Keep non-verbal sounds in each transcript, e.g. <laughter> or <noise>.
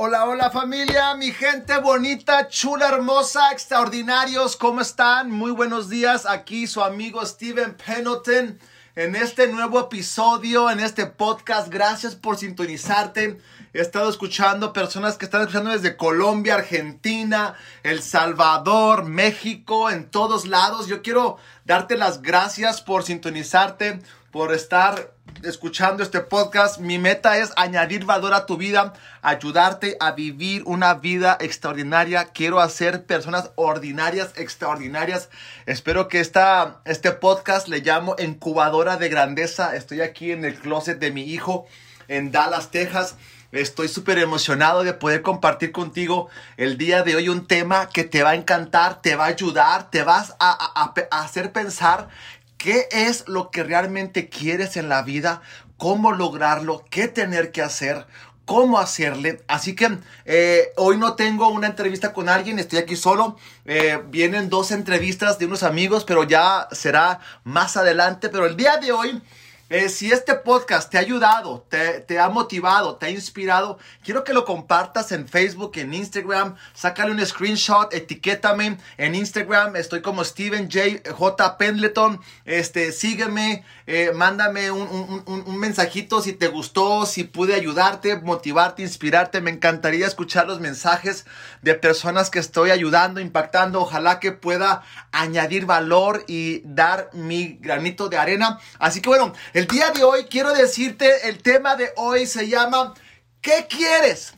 Hola, hola familia, mi gente bonita, chula, hermosa, extraordinarios, ¿cómo están? Muy buenos días, aquí su amigo Steven Pendleton en este nuevo episodio, en este podcast. Gracias por sintonizarte. He estado escuchando personas que están escuchando desde Colombia, Argentina, El Salvador, México, en todos lados. Yo quiero darte las gracias por sintonizarte, por estar escuchando este podcast. Mi meta es añadir valor a tu vida, ayudarte a vivir una vida extraordinaria. Quiero hacer personas ordinarias, extraordinarias. Espero que esta, este podcast le llamo incubadora de grandeza. Estoy aquí en el closet de mi hijo en Dallas, Texas. Estoy súper emocionado de poder compartir contigo el día de hoy un tema que te va a encantar, te va a ayudar, te vas a, a hacer pensar qué es lo que realmente quieres en la vida, cómo lograrlo, qué tener que hacer, cómo hacerle. Así que eh, hoy no tengo una entrevista con alguien, estoy aquí solo. Eh, vienen dos entrevistas de unos amigos, pero ya será más adelante. Pero el día de hoy eh, si este podcast te ha ayudado, te, ha motivado, te ha inspirado, quiero que lo compartas en Facebook, en Instagram, sácale un screenshot, etiquétame en Instagram, estoy como Steven J. J. Pendleton, este, sígueme, eh, mándame un, un, mensajito si te gustó, si pude ayudarte, motivarte, inspirarte, me encantaría escuchar los mensajes de personas que estoy ayudando, impactando, ojalá que pueda añadir valor y dar mi granito de arena, así que bueno, el día de hoy quiero decirte, el tema de hoy se llama ¿Qué quieres?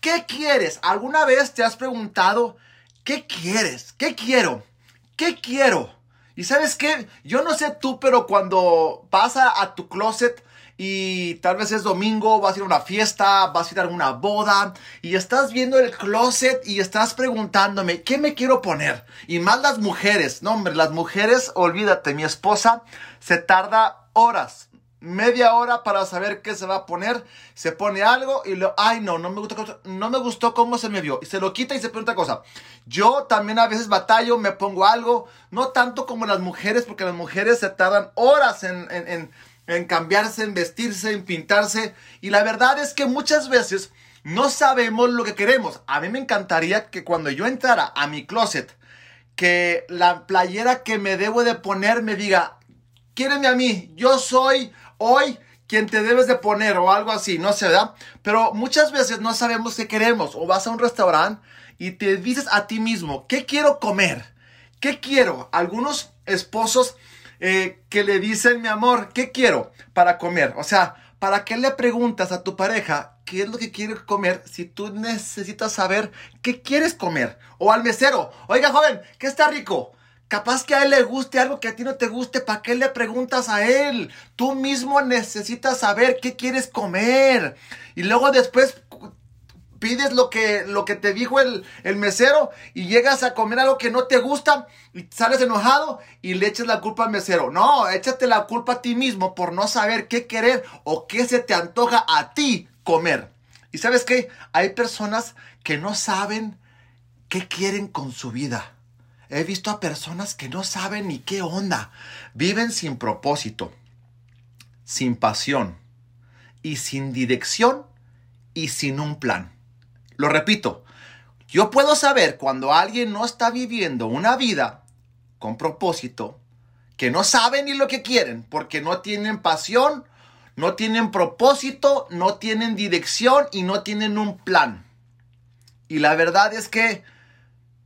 ¿Qué quieres? ¿Alguna vez te has preguntado ¿Qué quieres? ¿Qué quiero? ¿Qué quiero? Y sabes qué, yo no sé tú, pero cuando vas a, tu closet y tal vez es domingo, vas a ir a una fiesta, vas a ir a una boda y estás viendo el closet y estás preguntándome, ¿qué me quiero poner? Y más las mujeres, no hombre, las mujeres, olvídate, mi esposa se tarda horas, media hora para saber qué se va a poner. Se pone algo y lo, ay no, no me gustó, no me gustó cómo se me vio. Y se lo quita y se pone otra cosa. Yo también a veces batallo, me pongo algo, no tanto como las mujeres, porque las mujeres se tardan horas en, en, en cambiarse, en vestirse, en pintarse. Y la verdad es que muchas veces no sabemos lo que queremos. A mí me encantaría que cuando yo entrara a mi closet, que la playera que me debo de poner me diga, Quiereme a mí, yo soy hoy quien te debes de poner o algo así, no sé, ¿verdad? Pero muchas veces no sabemos qué queremos o vas a un restaurante y te dices a ti mismo, ¿qué quiero comer? ¿Qué quiero? Algunos esposos eh, que le dicen, mi amor, ¿qué quiero para comer? O sea, ¿para qué le preguntas a tu pareja qué es lo que quiere comer si tú necesitas saber qué quieres comer? O al mesero, oiga joven, ¿qué está rico? Capaz que a él le guste algo que a ti no te guste, ¿para qué le preguntas a él? Tú mismo necesitas saber qué quieres comer. Y luego después pides lo que, lo que te dijo el, el, mesero y llegas a comer algo que no te gusta y sales enojado y le echas la culpa al mesero. No, échate la culpa a ti mismo por no saber qué querer o qué se te antoja a ti comer. Y sabes qué? Hay personas que no saben qué quieren con su vida. He visto a personas que no saben ni qué onda. Viven sin propósito, sin pasión y sin dirección y sin un plan. Lo repito, yo puedo saber cuando alguien no está viviendo una vida con propósito, que no saben ni lo que quieren, porque no tienen pasión, no tienen propósito, no tienen dirección y no tienen un plan. Y la verdad es que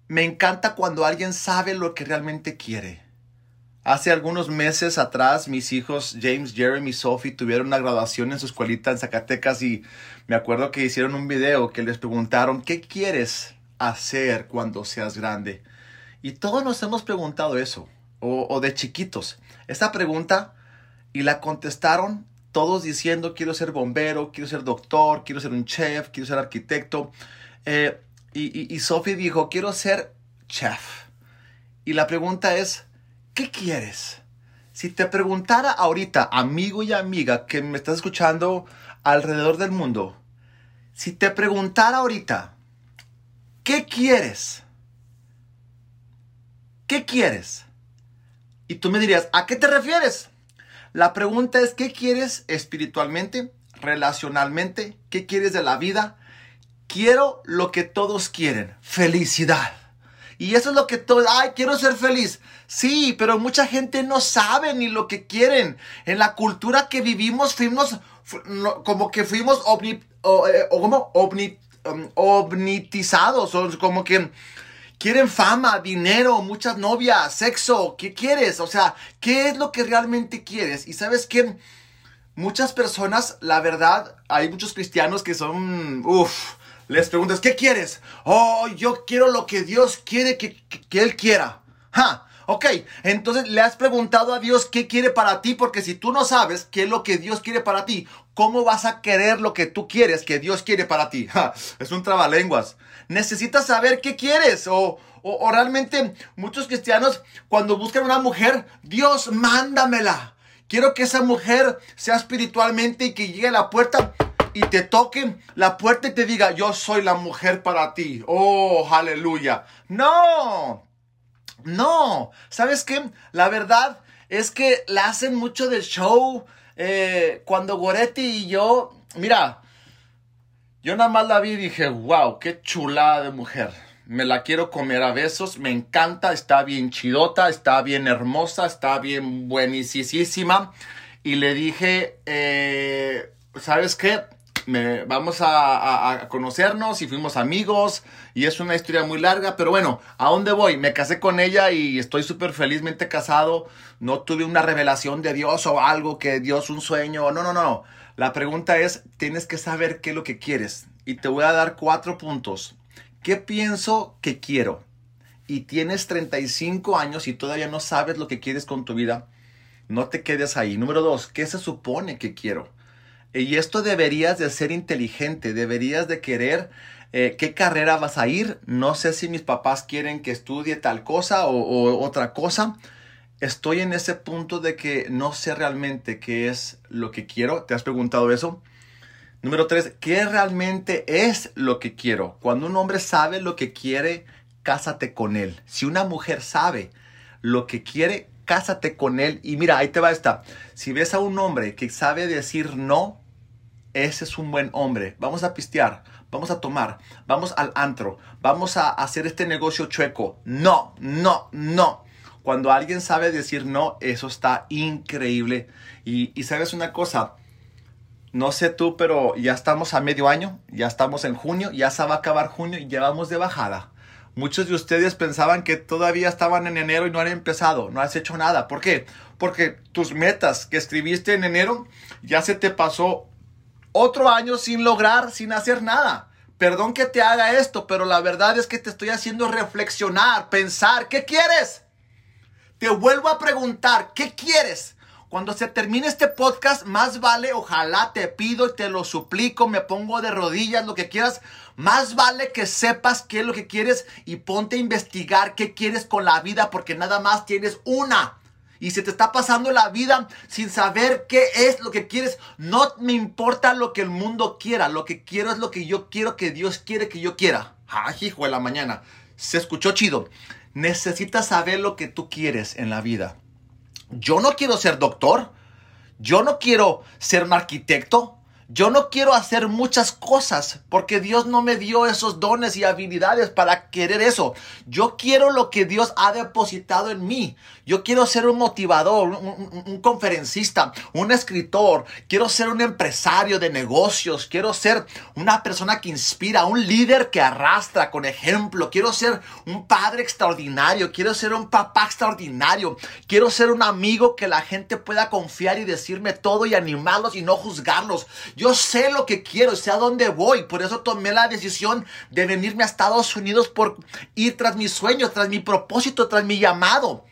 me encanta cuando alguien sabe lo que realmente quiere. Hace algunos meses atrás, mis hijos James, Jeremy y Sophie tuvieron una graduación en su escuelita en Zacatecas y me acuerdo que hicieron un video que les preguntaron, ¿qué quieres hacer cuando seas grande? Y todos nos hemos preguntado eso, o, de chiquitos. Esta pregunta, y la contestaron todos diciendo, quiero ser bombero, quiero ser doctor, quiero ser un chef, quiero ser arquitecto. Eh, y, y, Sophie dijo, quiero ser chef. Y la pregunta es, ¿qué quieres? Si te preguntara ahorita, amigo y amiga que me estás escuchando alrededor del mundo, si te preguntara ahorita, ¿qué quieres? ¿Qué quieres? Y tú me dirías, ¿a qué te refieres? La pregunta es, ¿qué quieres espiritualmente, relacionalmente? ¿Qué quieres de la vida? Quiero lo que todos quieren, felicidad. Y eso es lo que todos, ay, quiero ser feliz. Sí, pero mucha gente no sabe ni lo que quieren. En la cultura que vivimos fuimos como que fuimos eh, como omni, um, omnitizados, o como que quieren fama, dinero, muchas novias, sexo, ¿qué quieres? O sea, ¿qué es lo que realmente quieres? Y sabes que muchas personas, la verdad, hay muchos cristianos que son, uff, les preguntas, ¿qué quieres? Oh, yo quiero lo que Dios quiere que, que, Él quiera. Ja. Ok, entonces le has preguntado a Dios qué quiere para ti, porque si tú no sabes qué es lo que Dios quiere para ti, ¿cómo vas a querer lo que tú quieres que Dios quiere para ti? es un trabalenguas. Necesitas saber qué quieres o, o, realmente muchos cristianos cuando buscan una mujer, Dios, mándamela. Quiero que esa mujer sea espiritualmente y que llegue a la puerta y te toque la puerta y te diga, yo soy la mujer para ti. Oh, aleluya. No, no, ¿sabes qué? La verdad es que le hacen mucho de show. Eh, cuando Goretti y yo, mira, yo nada más la vi y dije, wow, qué chulada de mujer. Me la quiero comer a besos, me encanta, está bien chidota, está bien hermosa, está bien buenísima. Y le dije, eh, ¿sabes qué? Vamos a, conocernos y fuimos amigos y es una historia muy larga, pero bueno, ¿a dónde voy? Me casé con ella y estoy súper felizmente casado, no tuve una revelación de Dios o algo que Dios un sueño, no, no, no, la pregunta es, tienes que saber qué es lo que quieres y te voy a dar cuatro puntos. ¿Qué pienso que quiero? Y tienes 35 años y todavía no sabes lo que quieres con tu vida, no te quedes ahí. Número dos, ¿qué se supone que quiero? Y esto deberías de ser inteligente, deberías de querer eh, qué carrera vas a ir. No sé si mis papás quieren que estudie tal cosa o, otra cosa. Estoy en ese punto de que no sé realmente qué es lo que quiero. ¿Te has preguntado eso? Número tres, ¿qué realmente es lo que quiero? Cuando un hombre sabe lo que quiere, cásate con él. Si una mujer sabe lo que quiere, cásate con él. Y mira, ahí te va esta. Si ves a un hombre que sabe decir no, ese es un buen hombre. Vamos a pistear, vamos a tomar, vamos al antro, vamos a hacer este negocio chueco. No, no, no. Cuando alguien sabe decir no, eso está increíble. Y, sabes una cosa, no sé tú, pero ya estamos a medio año, ya estamos en junio, ya se va a acabar junio y llevamos de bajada. Muchos de ustedes pensaban que todavía estaban en enero y no han empezado, no has hecho nada. ¿Por qué? Porque tus metas que escribiste en enero ya se te pasó otro año sin lograr, sin hacer nada. Perdón que te haga esto, pero la verdad es que te estoy haciendo reflexionar, pensar, ¿qué quieres? Te vuelvo a preguntar, ¿qué quieres? Cuando se termine este podcast, más vale, ojalá te pido y te lo suplico, me pongo de rodillas, lo que quieras, más vale que sepas qué es lo que quieres y ponte a investigar qué quieres con la vida, porque nada más tienes una. Y si te está pasando la vida sin saber qué es lo que quieres, no me importa lo que el mundo quiera. Lo que quiero es lo que yo quiero que Dios quiere que yo quiera. Hijo de la mañana. Se escuchó chido. Necesitas saber lo que tú quieres en la vida. Yo no quiero ser doctor. Yo no quiero ser un arquitecto. Yo no quiero hacer muchas cosas porque Dios no me dio esos dones y habilidades para querer eso. Yo quiero lo que Dios ha depositado en mí. Yo quiero ser un motivador, un, conferencista, un escritor. Quiero ser un empresario de negocios. Quiero ser una persona que inspira, un líder que arrastra con ejemplo. Quiero ser un padre extraordinario. Quiero ser un papá extraordinario. Quiero ser un amigo que la gente pueda confiar y decirme todo y animarlos y no juzgarlos. Yo sé lo que quiero, sé a dónde voy. Por eso tomé la decisión de venirme a Estados Unidos por ir tras mis sueños, tras mi propósito, tras mi llamado.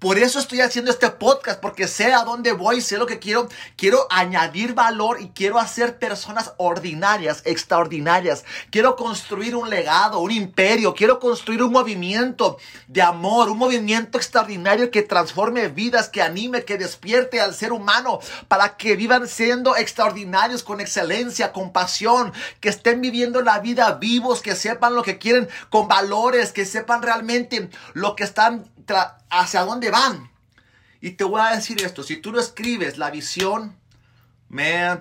Por eso estoy haciendo este podcast, porque sé a dónde voy, sé lo que quiero. Quiero añadir valor y quiero hacer personas ordinarias, extraordinarias. Quiero construir un legado, un imperio. Quiero construir un movimiento de amor, un movimiento extraordinario que transforme vidas, que anime, que despierte al ser humano para que vivan siendo extraordinarios con excelencia, con pasión, que estén viviendo la vida vivos, que sepan lo que quieren con valores, que sepan realmente lo que están hacia dónde van. Y te voy a decir esto, si tú no escribes la visión,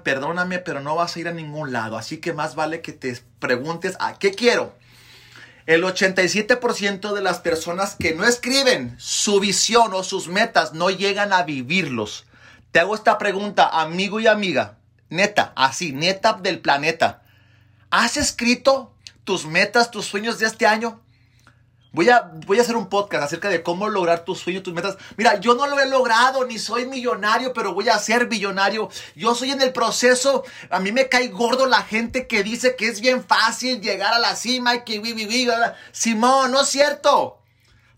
perdóname, pero no vas a ir a ningún lado. Así que más vale que te preguntes, ¿a qué quiero? El 87% de las personas que no escriben su visión o sus metas no llegan a vivirlos. Te hago esta pregunta, amigo y amiga, neta, así, neta del planeta. ¿Has escrito tus metas, tus sueños de este año? Voy a, voy a hacer un podcast acerca de cómo lograr tus sueños, tus metas. Mira, yo no lo he logrado, ni soy millonario, pero voy a ser millonario. Yo soy en el proceso. A mí me cae gordo la gente que dice que es bien fácil llegar a la cima y que vi, Simón, no es cierto.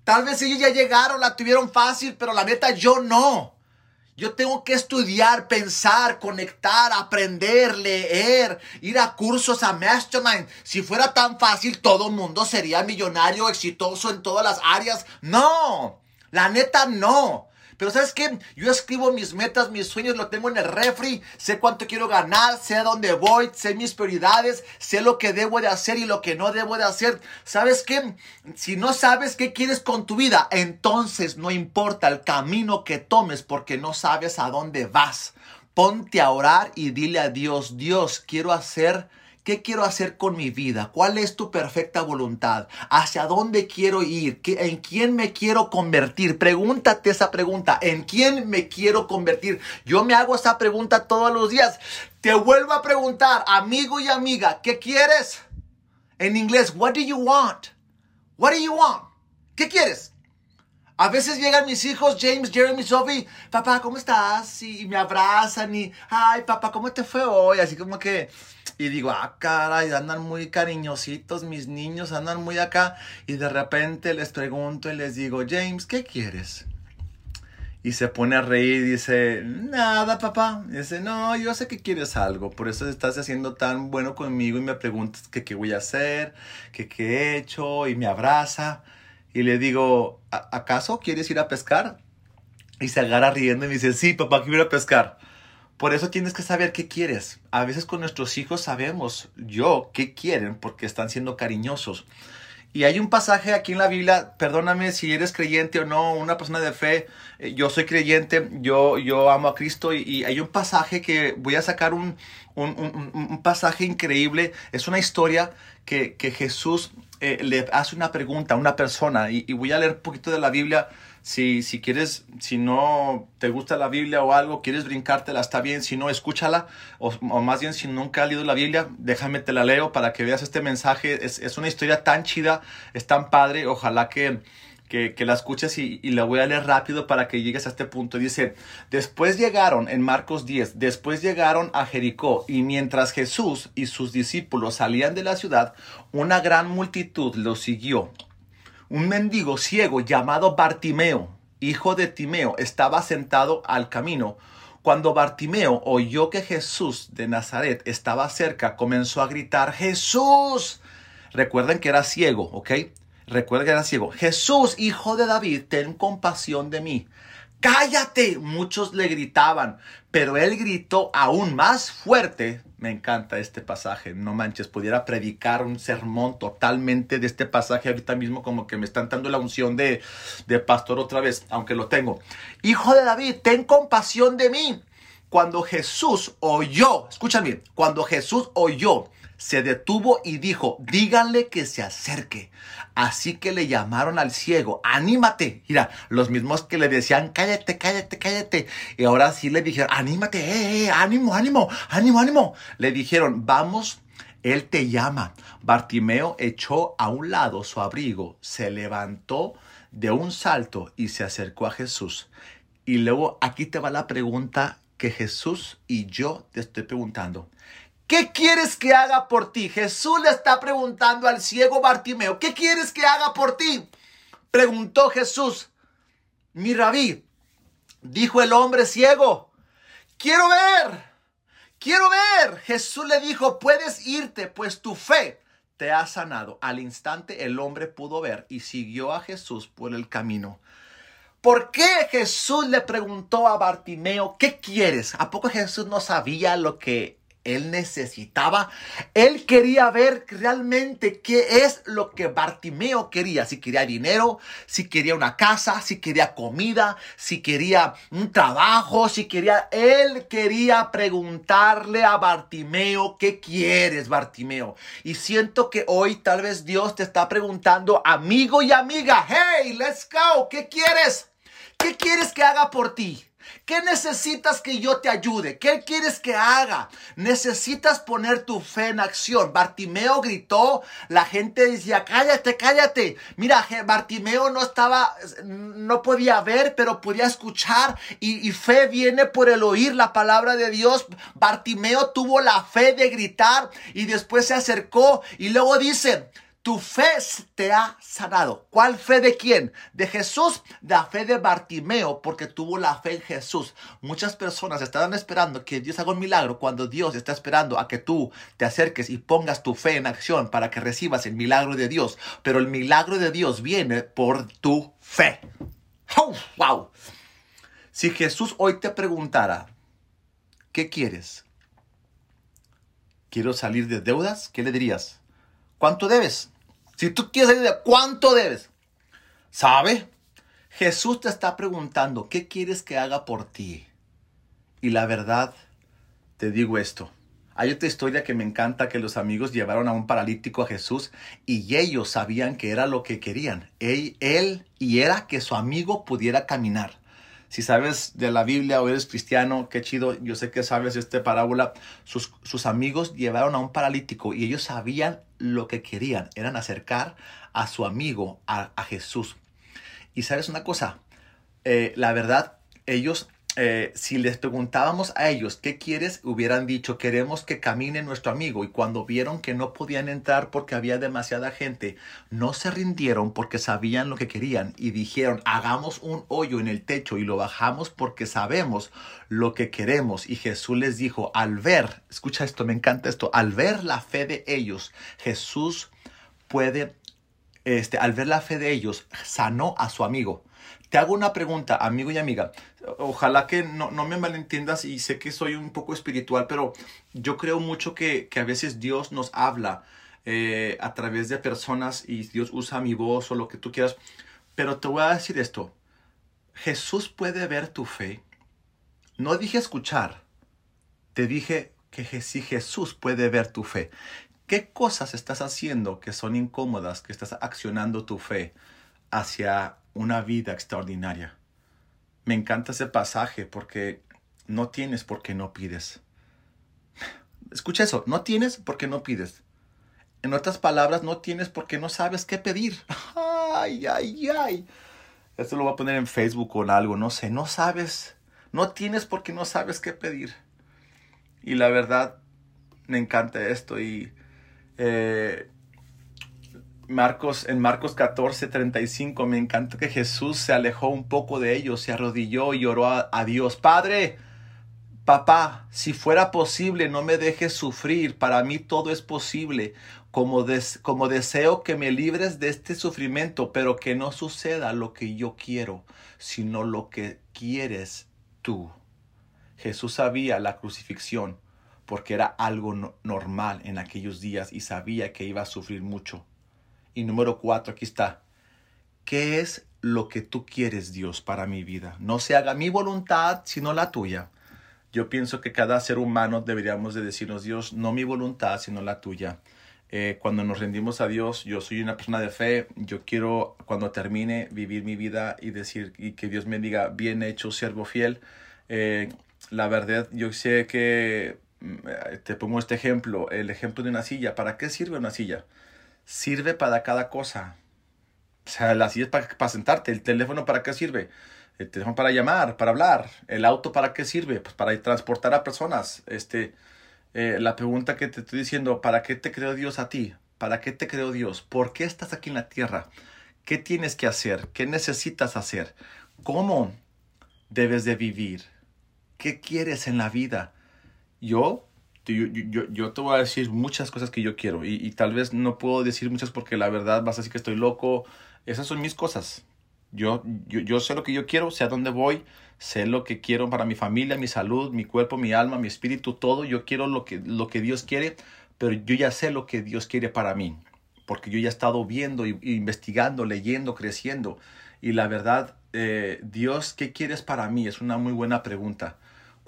Tal vez ellos ya llegaron, la tuvieron fácil, pero la neta yo no. Yo tengo que estudiar, pensar, conectar, aprender, leer, ir a cursos, a mastermind. Si fuera tan fácil, todo el mundo sería millonario, exitoso en todas las áreas. No, la neta no. Pero ¿sabes qué? Yo escribo mis metas, mis sueños, lo tengo en el refri, sé cuánto quiero ganar, sé a dónde voy, sé mis prioridades, sé lo que debo de hacer y lo que no debo de hacer. ¿Sabes qué? Si no sabes qué quieres con tu vida, entonces no importa el camino que tomes porque no sabes a dónde vas. Ponte a orar y dile a Dios, Dios, quiero hacer ¿Qué quiero hacer con mi vida? ¿Cuál es tu perfecta voluntad? ¿Hacia dónde quiero ir? ¿En quién me quiero convertir? Pregúntate esa pregunta. ¿En quién me quiero convertir? Yo me hago esa pregunta todos los días. Te vuelvo a preguntar, amigo y amiga, ¿qué quieres? En inglés, what do you want? What do you want? ¿Qué quieres? A veces llegan mis hijos, James, Jeremy, Sophie, papá, ¿cómo estás? Y me abrazan y, ay, papá, ¿cómo te fue hoy? Así como que, y digo, ah, caray, andan muy cariñositos mis niños, andan muy acá. Y de repente les pregunto y les digo, James, ¿qué quieres? Y se pone a reír y dice, nada, papá. dice, no, yo sé que quieres algo, por eso estás haciendo tan bueno conmigo y me preguntas qué voy a hacer, qué he hecho y me abraza. Y le digo, ¿acaso quieres ir a pescar? Y se agarra riendo y me dice, sí, papá, quiero ir a pescar. Por eso tienes que saber qué quieres. A veces con nuestros hijos sabemos yo qué quieren porque están siendo cariñosos. Y hay un pasaje aquí en la Biblia, perdóname si eres creyente o no, una persona de fe, eh, yo soy creyente, yo, yo amo a Cristo y, hay un pasaje que voy a sacar un, un, pasaje increíble, es una historia que, que Jesús eh, le hace una pregunta a una persona y, y voy a leer un poquito de la Biblia si, si quieres, si no te gusta la Biblia o algo, quieres brincártela, está bien. Si no, escúchala. O, más bien, si nunca has leído la Biblia, déjame te la leo para que veas este mensaje. Es, es una historia tan chida, es tan padre. Ojalá que, que, la escuches y, y, la voy a leer rápido para que llegues a este punto. Dice, después llegaron, en Marcos 10, después llegaron a Jericó y mientras Jesús y sus discípulos salían de la ciudad, una gran multitud los siguió un mendigo ciego llamado Bartimeo, hijo de Timeo, estaba sentado al camino. Cuando Bartimeo oyó que Jesús de Nazaret estaba cerca, comenzó a gritar, Jesús. Recuerden que era ciego, ¿ok? Recuerden que era ciego. Jesús, hijo de David, ten compasión de mí. Cállate, muchos le gritaban, pero él gritó aún más fuerte. Me encanta este pasaje, no manches, pudiera predicar un sermón totalmente de este pasaje ahorita mismo como que me están dando la unción de, de pastor otra vez, aunque lo tengo. Hijo de David, ten compasión de mí. Cuando Jesús oyó, escuchen bien, cuando Jesús oyó se detuvo y dijo, díganle que se acerque. Así que le llamaron al ciego, anímate. Mira, los mismos que le decían, cállate, cállate, cállate. Y ahora sí le dijeron, anímate, eh, eh, ánimo, ánimo, ánimo, ánimo. Le dijeron, vamos, él te llama. Bartimeo echó a un lado su abrigo, se levantó de un salto y se acercó a Jesús. Y luego aquí te va la pregunta que Jesús y yo te estoy preguntando. ¿Qué quieres que haga por ti? Jesús le está preguntando al ciego Bartimeo, ¿qué quieres que haga por ti? Preguntó Jesús. mi rabí, dijo el hombre ciego, quiero ver, quiero ver. Jesús le dijo, puedes irte, pues tu fe te ha sanado. Al instante el hombre pudo ver y siguió a Jesús por el camino. ¿Por qué Jesús le preguntó a Bartimeo, ¿qué quieres? ¿A poco Jesús no sabía lo que él necesitaba. Él quería ver realmente qué es lo que Bartimeo quería. Si quería dinero, si quería una casa, si quería comida, si quería un trabajo, si quería... Él quería preguntarle a Bartimeo, ¿qué quieres, Bartimeo? Y siento que hoy tal vez Dios te está preguntando, amigo y amiga, hey, let's go, ¿qué quieres? ¿Qué quieres que haga por ti? ¿Qué necesitas que yo te ayude? ¿Qué quieres que haga? Necesitas poner tu fe en acción. Bartimeo gritó, la gente decía, cállate, cállate. Mira, Bartimeo no estaba, no podía ver, pero podía escuchar y, fe viene por el oír la palabra de Dios. Bartimeo tuvo la fe de gritar y después se acercó y luego dice, tu fe te ha sanado. ¿Cuál fe de quién? De Jesús, la fe de Bartimeo, porque tuvo la fe en Jesús. Muchas personas están esperando que Dios haga un milagro cuando Dios está esperando a que tú te acerques y pongas tu fe en acción para que recibas el milagro de Dios. Pero el milagro de Dios viene por tu fe. Oh, ¡Wow! Si Jesús hoy te preguntara, ¿qué quieres? ¿Quiero salir de deudas? ¿Qué le dirías? ¿Cuánto debes? Si tú quieres salir de cuánto debes, ¿sabe? Jesús te está preguntando, ¿qué quieres que haga por ti? Y la verdad, te digo esto. Hay otra historia que me encanta que los amigos llevaron a un paralítico a Jesús y ellos sabían que era lo que querían. Él, él y era que su amigo pudiera caminar. Si sabes de la Biblia o eres cristiano, qué chido, yo sé que sabes esta parábola. Sus, sus amigos llevaron a un paralítico y ellos sabían lo que querían, eran acercar a su amigo, a, Jesús. Y sabes una cosa, eh, la verdad, ellos eh, si les preguntábamos a ellos qué quieres, hubieran dicho queremos que camine nuestro amigo. Y cuando vieron que no podían entrar porque había demasiada gente, no se rindieron porque sabían lo que querían y dijeron hagamos un hoyo en el techo y lo bajamos porque sabemos lo que queremos. Y Jesús les dijo al ver, escucha esto, me encanta esto, al ver la fe de ellos, Jesús puede, este, al ver la fe de ellos, sanó a su amigo. Te hago una pregunta, amigo y amiga. Ojalá que no, me malentiendas y sé que soy un poco espiritual, pero yo creo mucho que, a veces Dios nos habla eh, a través de personas y Dios usa mi voz o lo que tú quieras. Pero te voy a decir esto. Jesús puede ver tu fe. No dije escuchar. Te dije que si Jesús puede ver tu fe. ¿Qué cosas estás haciendo que son incómodas, que estás accionando tu fe hacia una vida extraordinaria. Me encanta ese pasaje porque no tienes porque no pides. Escucha eso, no tienes porque no pides. En otras palabras, no tienes porque no sabes qué pedir. <laughs> Ay, ay, ay. Esto lo voy a poner en Facebook o en algo, no sé. No sabes, no tienes porque no sabes qué pedir. Y la verdad, me encanta esto y eh, Marcos, en Marcos 14, 35, me encanta que Jesús se alejó un poco de ellos, se arrodilló y oró a, Dios. Padre, papá, si fuera posible, no me dejes sufrir. Para mí todo es posible. Como, como deseo que me libres de este sufrimiento, pero que no suceda lo que yo quiero, sino lo que quieres tú. Jesús sabía la crucifixión porque era algo normal en aquellos días y sabía que iba a sufrir mucho. Y número cuatro, aquí está. ¿Qué es lo que tú quieres, Dios, para mi vida? No se haga mi voluntad, sino la tuya. Yo pienso que cada ser humano deberíamos de decirnos, Dios, no mi voluntad, sino la tuya. Eh, cuando nos rendimos a Dios, yo soy una persona de fe, yo quiero cuando termine vivir mi vida y decir y que Dios me diga, bien hecho, siervo fiel. Eh, la verdad, yo sé que, mm, te pongo este ejemplo, el ejemplo de una silla. ¿Para qué sirve una silla? Sirve para cada cosa. O sea, la silla es para, sentarte, el teléfono para qué sirve, el teléfono para llamar, para hablar, el auto para qué sirve, pues para transportar a personas. Este, eh, la pregunta que te estoy diciendo, ¿para qué te creó Dios a ti? ¿Para qué te creó Dios? ¿Por qué estás aquí en la tierra? ¿Qué tienes que hacer? ¿Qué necesitas hacer? cómo debes de vivir. ¿Qué quieres en la vida? Yo, yo, yo, yo te voy a decir muchas cosas que yo quiero y, y, tal vez no puedo decir muchas porque la verdad vas a decir que estoy loco. Esas son mis cosas. Yo, yo, yo sé lo que yo quiero, sé a dónde voy, sé lo que quiero para mi familia, mi salud, mi cuerpo, mi alma, mi espíritu, todo. Yo quiero lo que, lo que Dios quiere, pero yo ya sé lo que Dios quiere para mí, porque yo ya he estado viendo, investigando, leyendo, creciendo. Y la verdad, eh, Dios, ¿qué quieres para mí? Es una muy buena pregunta.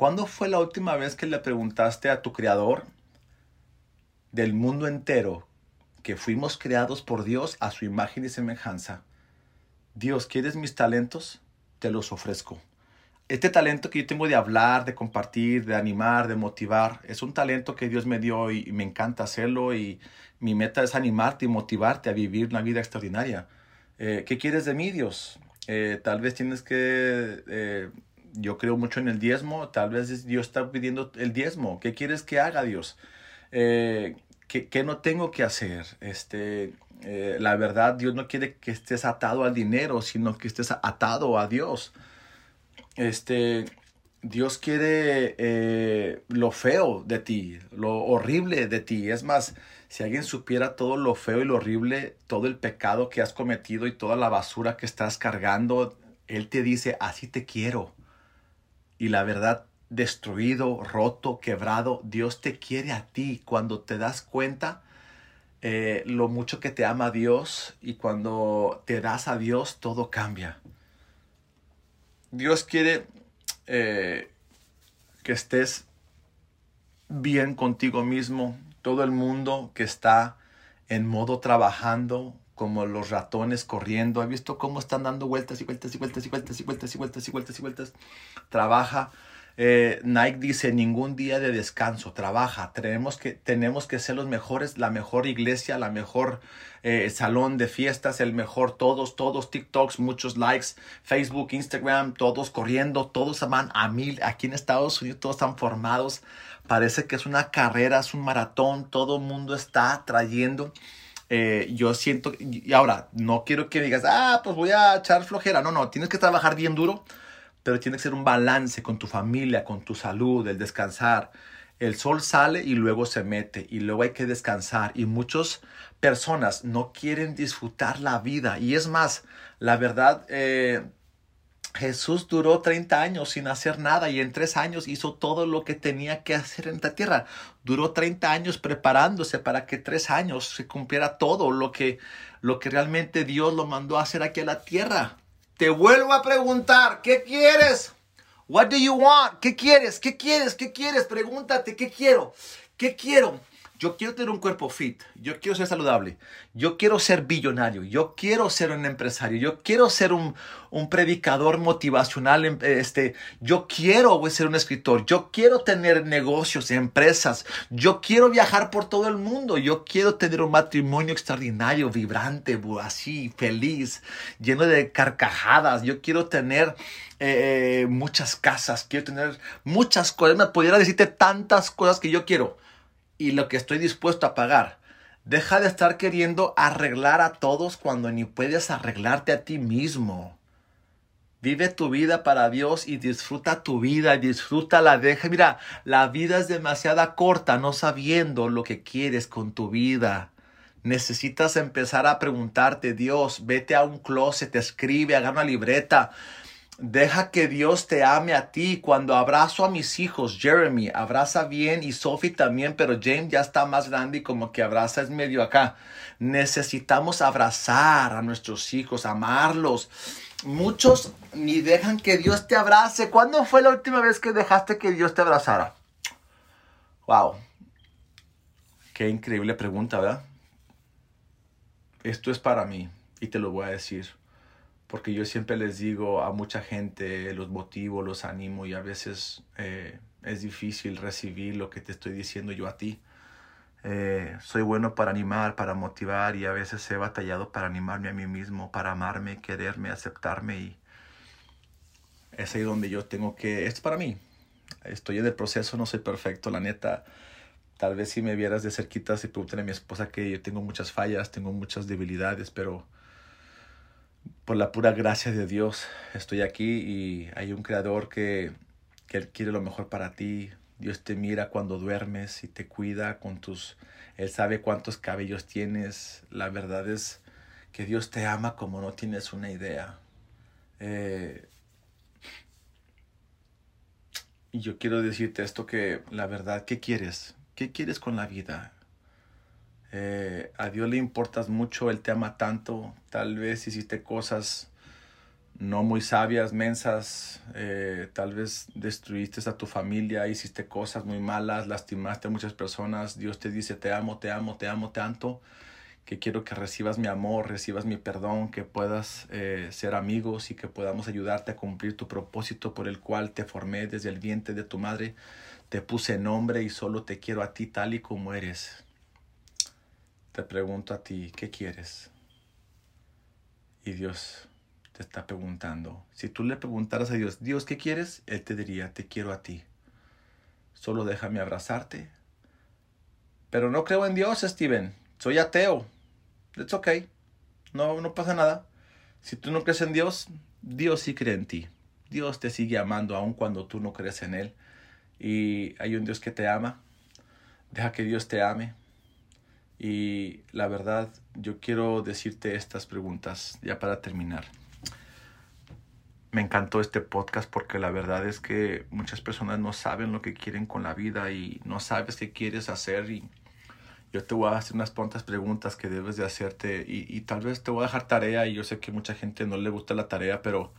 ¿Cuándo fue la última vez que le preguntaste a tu Creador del mundo entero, que fuimos creados por Dios a su imagen y semejanza? Dios, ¿quieres mis talentos? Te los ofrezco. Este talento que yo tengo de hablar, de compartir, de animar, de motivar, es un talento que Dios me dio y me encanta hacerlo y mi meta es animarte y motivarte a vivir una vida extraordinaria. Eh, ¿Qué quieres de mí, Dios? Eh, tal vez tienes que... Eh, yo creo mucho en el diezmo, tal vez Dios está pidiendo el diezmo. ¿Qué quieres que haga Dios? ¿qué, ¿qué, no tengo que hacer? Este, eh, la verdad, Dios no quiere que estés atado al dinero, sino que estés atado a Dios. Este, Dios quiere eh, lo feo de ti, lo horrible de ti. Es más, si alguien supiera todo lo feo y lo horrible, todo el pecado que has cometido y toda la basura que estás cargando, Él te dice, así te quiero. Y la verdad, destruido, roto, quebrado, Dios te quiere a ti. Cuando te das cuenta, eh, lo mucho que te ama Dios y cuando te das a Dios todo cambia. Dios quiere eh, que estés bien contigo mismo. Todo el mundo que está en modo trabajando, como los ratones corriendo. ¿Ha visto cómo están dando vueltas y vueltas y vueltas y vueltas y vueltas y vueltas y vueltas? Trabaja eh, Nike dice, ningún día de descanso, trabaja, tenemos que, tenemos que ser los mejores, la mejor iglesia, la mejor eh, salón de fiestas, el mejor, todos, todos, TikToks, muchos likes, Facebook, Instagram, todos corriendo, todos van a mil, aquí en Estados Unidos todos están formados, parece que es una carrera, es un maratón, todo el mundo está trayendo. Eh, yo siento, y ahora, no quiero que digas, ah, pues voy a echar flojera, no, no, tienes que trabajar bien duro pero tiene que ser un balance con tu familia, con tu salud, el descansar. El sol sale y luego se mete y luego hay que descansar y muchas personas no quieren disfrutar la vida y es más, la verdad, eh, Jesús duró 30 años sin hacer nada y en tres años hizo todo lo que tenía que hacer en la tierra. Duró 30 años preparándose para que tres años se cumpliera todo lo que, lo que realmente Dios lo mandó a hacer aquí a la tierra. Te vuelvo a preguntar, ¿qué quieres? What do you want? ¿Qué quieres? ¿Qué quieres? ¿Qué quieres? Pregúntate, ¿qué quiero? ¿Qué quiero? Yo quiero tener un cuerpo fit, yo quiero ser saludable, yo quiero ser billonario, yo quiero ser un empresario, yo quiero ser un, un predicador motivacional, em, este, yo quiero ser un escritor, yo quiero tener negocios, empresas, yo quiero viajar por todo el mundo, yo quiero tener un matrimonio extraordinario, vibrante, así, feliz, lleno de carcajadas, yo quiero tener eh, eh, muchas casas, quiero tener muchas cosas, me pudiera decirte tantas cosas que yo quiero y lo que estoy dispuesto a pagar. Deja de estar queriendo arreglar a todos cuando ni puedes arreglarte a ti mismo. Vive tu vida para Dios y disfruta tu vida, la Deja, mira, la vida es demasiado corta no sabiendo lo que quieres con tu vida. Necesitas empezar a preguntarte, Dios, vete a un closet, escribe, haga una libreta, Deja que Dios te ame a ti. Cuando abrazo a mis hijos, Jeremy abraza bien y Sophie también, pero James ya está más grande y como que abraza es medio acá. Necesitamos abrazar a nuestros hijos, amarlos. Muchos ni dejan que Dios te abrace. ¿Cuándo fue la última vez que dejaste que Dios te abrazara? Wow. Qué increíble pregunta, ¿verdad? Esto es para mí y te lo voy a decir porque yo siempre les digo a mucha gente, los motivo, los animo y a veces eh, es difícil recibir lo que te estoy diciendo yo a ti. Eh, soy bueno para animar, para motivar y a veces he batallado para animarme a mí mismo, para amarme, quererme, aceptarme y es ahí donde yo tengo que, es para mí. Estoy en el proceso, no soy perfecto, la neta. Tal vez si me vieras de cerquita, si preguntan a mi esposa que yo tengo muchas fallas, tengo muchas debilidades, pero por la pura gracia de Dios estoy aquí y hay un creador que, que Él quiere lo mejor para ti. Dios te mira cuando duermes y te cuida con tus... Él sabe cuántos cabellos tienes. La verdad es que Dios te ama como no tienes una idea. Eh, y yo quiero decirte esto que la verdad, ¿qué quieres? ¿Qué quieres con la vida? Eh, a Dios le importas mucho, Él te ama tanto. Tal vez hiciste cosas no muy sabias, mensas. Eh, tal vez destruiste a tu familia, hiciste cosas muy malas, lastimaste a muchas personas. Dios te dice, te amo, te amo, te amo tanto, que quiero que recibas mi amor, recibas mi perdón, que puedas eh, ser amigos y que podamos ayudarte a cumplir tu propósito por el cual te formé desde el vientre de tu madre. Te puse nombre y solo te quiero a ti tal y como eres te pregunto a ti, ¿qué quieres? Y Dios te está preguntando. Si tú le preguntaras a Dios, Dios, ¿qué quieres? Él te diría, te quiero a ti. Solo déjame abrazarte. Pero no creo en Dios, Steven. Soy ateo. It's okay. No, no pasa nada. Si tú no crees en Dios, Dios sí cree en ti. Dios te sigue amando aun cuando tú no crees en Él. Y hay un Dios que te ama. Deja que Dios te ame. Y la verdad, yo quiero decirte estas preguntas ya para terminar. Me encantó este podcast porque la verdad es que muchas personas no saben lo que quieren con la vida y no sabes qué quieres hacer y yo te voy a hacer unas cuantas preguntas que debes de hacerte y, y tal vez te voy a dejar tarea y yo sé que mucha gente no le gusta la tarea, pero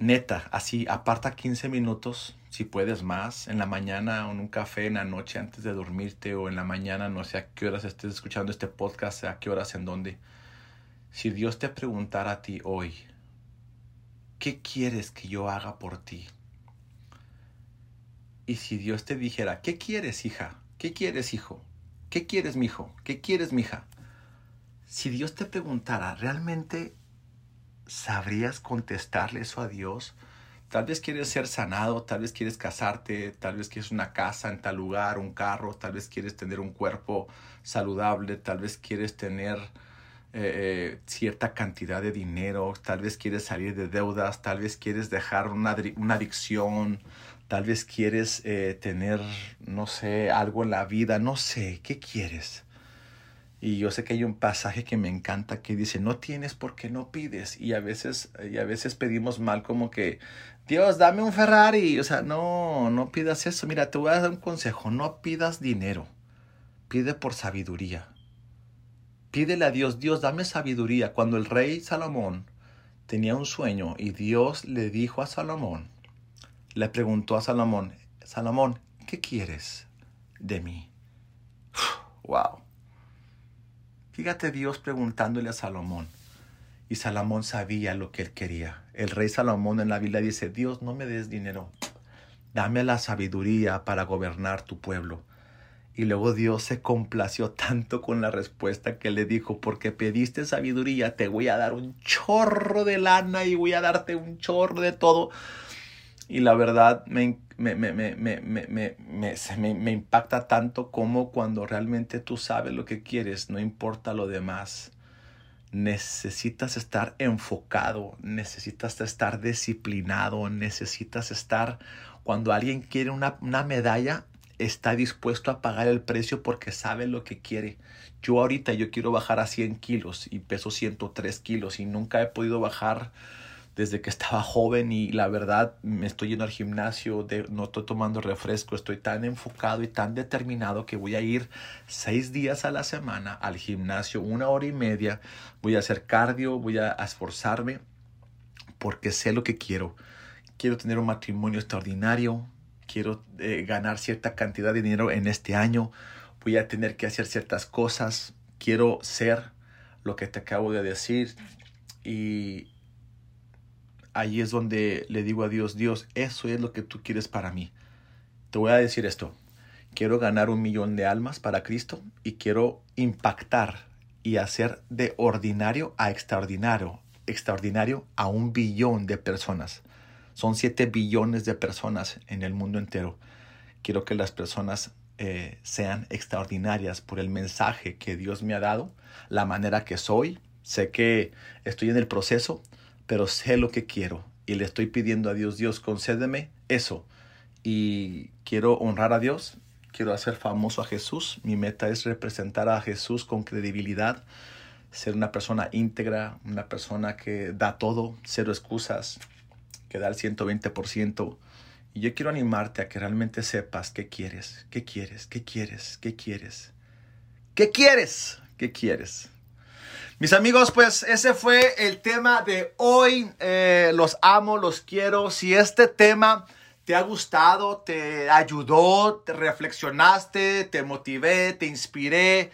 neta, así, aparta 15 minutos, si puedes más, en la mañana o en un café, en la noche antes de dormirte o en la mañana, no sé a qué horas estés escuchando este podcast, a qué horas, en dónde. Si Dios te preguntara a ti hoy, ¿qué quieres que yo haga por ti? Y si Dios te dijera, ¿qué quieres, hija? ¿Qué quieres, hijo? ¿Qué quieres, mi hijo? ¿Qué quieres, mi hija? Si Dios te preguntara, ¿realmente ¿sabrías contestarle eso a Dios? Tal vez quieres ser sanado, tal vez quieres casarte, tal vez quieres una casa en tal lugar, un carro, tal vez quieres tener un cuerpo saludable, tal vez quieres tener eh, eh, cierta cantidad de dinero, tal vez quieres salir de deudas, tal vez quieres dejar una, una adicción, tal vez quieres eh, tener, no sé, algo en la vida, no sé, ¿qué quieres? Y yo sé que hay un pasaje que me encanta que dice, no tienes porque no pides. Y a veces, y a veces pedimos mal como que, Dios, dame un Ferrari. O sea, no, no pidas eso. Mira, te voy a dar un consejo. No pidas dinero. Pide por sabiduría. Pídele a Dios, Dios, dame sabiduría. Cuando el rey Salomón tenía un sueño y Dios le dijo a Salomón, le preguntó a Salomón, Salomón, ¿qué quieres de mí? <sighs> Wow. Fíjate Dios preguntándole a Salomón. Y Salomón sabía lo que él quería. El rey Salomón en la Biblia dice, Dios, no me des dinero. Dame la sabiduría para gobernar tu pueblo. Y luego Dios se complació tanto con la respuesta que le dijo, porque pediste sabiduría, te voy a dar un chorro de lana y voy a darte un chorro de todo. Y la verdad me, me, me, me, impacta tanto como cuando realmente tú sabes lo que quieres, no importa lo demás. Necesitas estar enfocado, necesitas estar disciplinado, necesitas estar, cuando alguien quiere una, una medalla, está dispuesto a pagar el precio porque sabe lo que quiere. Yo ahorita yo quiero bajar a 100 kilos y peso 103 kilos y nunca he podido bajar desde que estaba joven y la verdad me estoy yendo al gimnasio, de, no estoy tomando refresco, estoy tan enfocado y tan determinado que voy a ir seis días a la semana al gimnasio, una hora y media, voy a hacer cardio, voy a esforzarme porque sé lo que quiero. Quiero tener un matrimonio extraordinario, quiero eh, ganar cierta cantidad de dinero en este año, voy a tener que hacer ciertas cosas, quiero ser lo que te acabo de decir y ahí es donde le digo a Dios, Dios, eso es lo que tú quieres para mí. Te voy a decir esto, quiero ganar un millón de almas para Cristo y quiero impactar y hacer de ordinario a extraordinario, extraordinario a un billón de personas. Son siete billones de personas en el mundo entero. Quiero que las personas eh, sean extraordinarias por el mensaje que Dios me ha dado, la manera que soy, Sé que estoy en el proceso, pero sé lo que quiero y le estoy pidiendo a Dios, Dios, concédeme eso. Y quiero honrar a Dios, quiero hacer famoso a Jesús. Mi meta es representar a Jesús con credibilidad, ser una persona íntegra, una persona que da todo, cero excusas, que da el 120%. Y yo quiero animarte a que realmente sepas qué quieres, qué quieres, qué quieres, qué quieres. ¿Qué quieres? ¿Qué quieres? Mis amigos, pues ese fue el tema de hoy. Eh, los amo, los quiero. Si este tema te ha gustado, te ayudó, te reflexionaste, te motivé, te inspiré,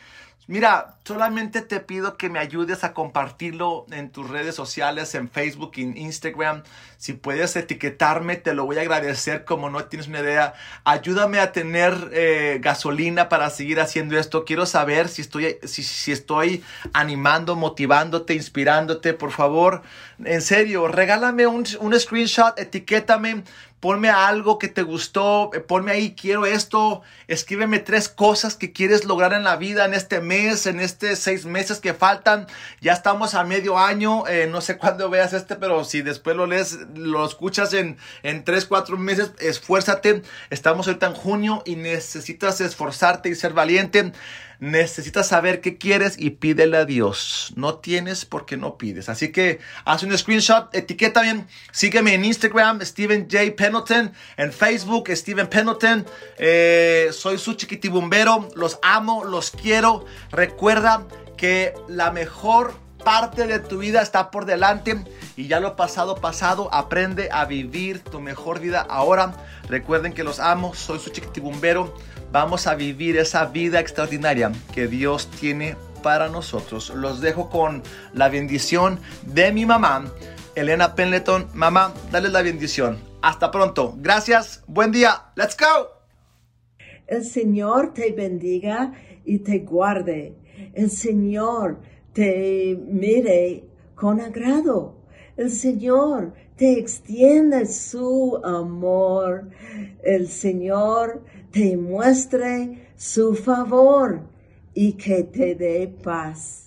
Mira, solamente te pido que me ayudes a compartirlo en tus redes sociales, en Facebook, en Instagram. Si puedes etiquetarme, te lo voy a agradecer como no tienes una idea. Ayúdame a tener eh, gasolina para seguir haciendo esto. Quiero saber si estoy, si, estoy animando, motivándote, inspirándote. Por favor, en serio, regálame un screenshot, etiquétame ponme algo que te gustó, eh, ponme ahí, quiero esto, escríbeme tres cosas que quieres lograr en la vida en este mes, en estos seis meses que faltan. Ya estamos a medio año, eh, no sé cuándo veas este, pero si después lo lees, lo escuchas en, en tres, cuatro meses, esfuérzate. Estamos ahorita en junio y necesitas esforzarte y ser valiente. Necesitas saber qué quieres y pídele a Dios. No tienes porque no pides. Así que haz un screenshot, etiqueta bien. Sígueme en Instagram, Steven J. Pendleton. En Facebook, Steven Pendleton. Eh, soy su chiquitibumbero. Los amo, los quiero. Recuerda que la mejor parte de tu vida está por delante y ya lo pasado pasado, aprende a vivir tu mejor vida ahora. Recuerden que los amo, soy su chiquitibumbero vamos a vivir esa vida extraordinaria que Dios tiene para nosotros. Los dejo con la bendición de mi mamá, Elena Penleton. Mamá, dale la bendición. Hasta pronto. Gracias. Buen día. Let's go. El Señor te bendiga y te guarde. El Señor te mire con agrado. El Señor te extiende su amor. El Señor te muestre su favor y que te dé paz.